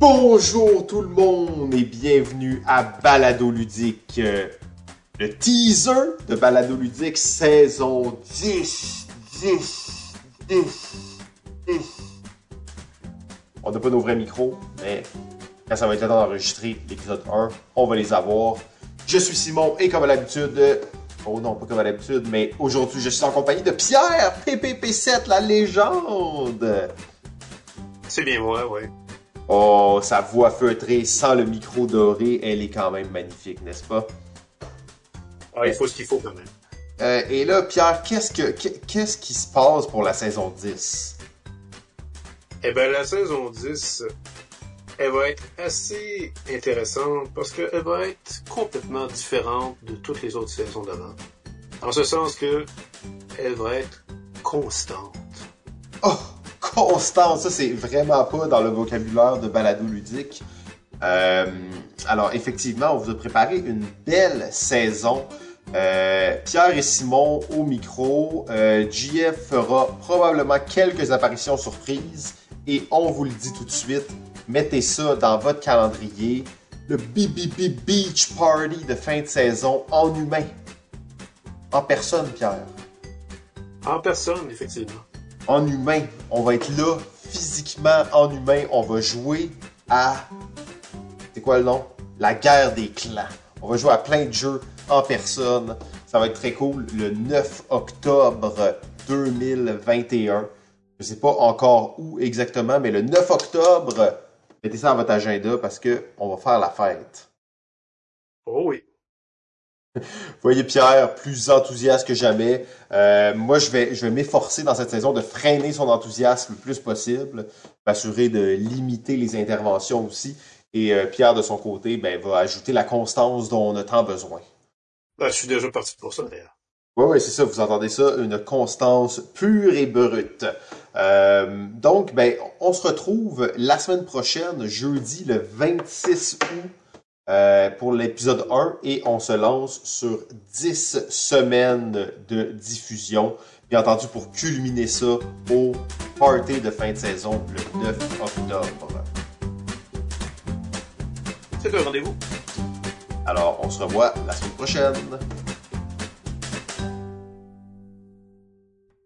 Bonjour tout le monde et bienvenue à Balado Ludique, euh, le teaser de Balado Ludique saison 10, 10, 10, 10. On n'a pas nos vrais micros, mais quand ça va être le temps d'enregistrer l'épisode 1, on va les avoir. Je suis Simon et comme à l'habitude, oh non, pas comme à l'habitude, mais aujourd'hui je suis en compagnie de Pierre PPP7, la légende. C'est bien moi, oui. Oh, sa voix feutrée sans le micro doré, elle est quand même magnifique, n'est-ce pas? Ah, il faut ce qu'il faut quand même. Euh, et là, Pierre, qu'est-ce que qu'est-ce qui se passe pour la saison 10? Eh ben, la saison 10, elle va être assez intéressante parce qu'elle va être complètement différente de toutes les autres saisons d'avant. En ce sens que elle va être constante. Oh, constante, ça c'est vraiment pas dans le vocabulaire de balado ludique. Euh, alors effectivement, on vous a préparé une belle saison. Euh, Pierre et Simon au micro. Euh, JF fera probablement quelques apparitions surprises. Et on vous le dit tout de suite, mettez ça dans votre calendrier. Le BBB Beach Party de fin de saison en humain. En personne, Pierre. En personne, effectivement. En humain. On va être là, physiquement en humain. On va jouer à... C'est quoi le nom? La guerre des clans. On va jouer à plein de jeux en personne. Ça va être très cool. Le 9 octobre 2021. Je sais pas encore où exactement, mais le 9 octobre, mettez ça dans votre agenda parce que on va faire la fête. Oh oui. Vous voyez Pierre, plus enthousiaste que jamais. Euh, moi, je vais, je vais m'efforcer dans cette saison de freiner son enthousiasme le plus possible, m'assurer de limiter les interventions aussi. Et euh, Pierre, de son côté, ben, va ajouter la constance dont on a tant besoin. Ben, je suis déjà parti pour ça, d'ailleurs. Oui, oui, c'est ça, vous entendez ça, une constance pure et brute. Euh, donc, ben, on se retrouve la semaine prochaine, jeudi le 26 août, euh, pour l'épisode 1 et on se lance sur 10 semaines de diffusion. Bien entendu, pour culminer ça au party de fin de saison le 9 octobre. C'est un rendez-vous. Alors, on se revoit la semaine prochaine.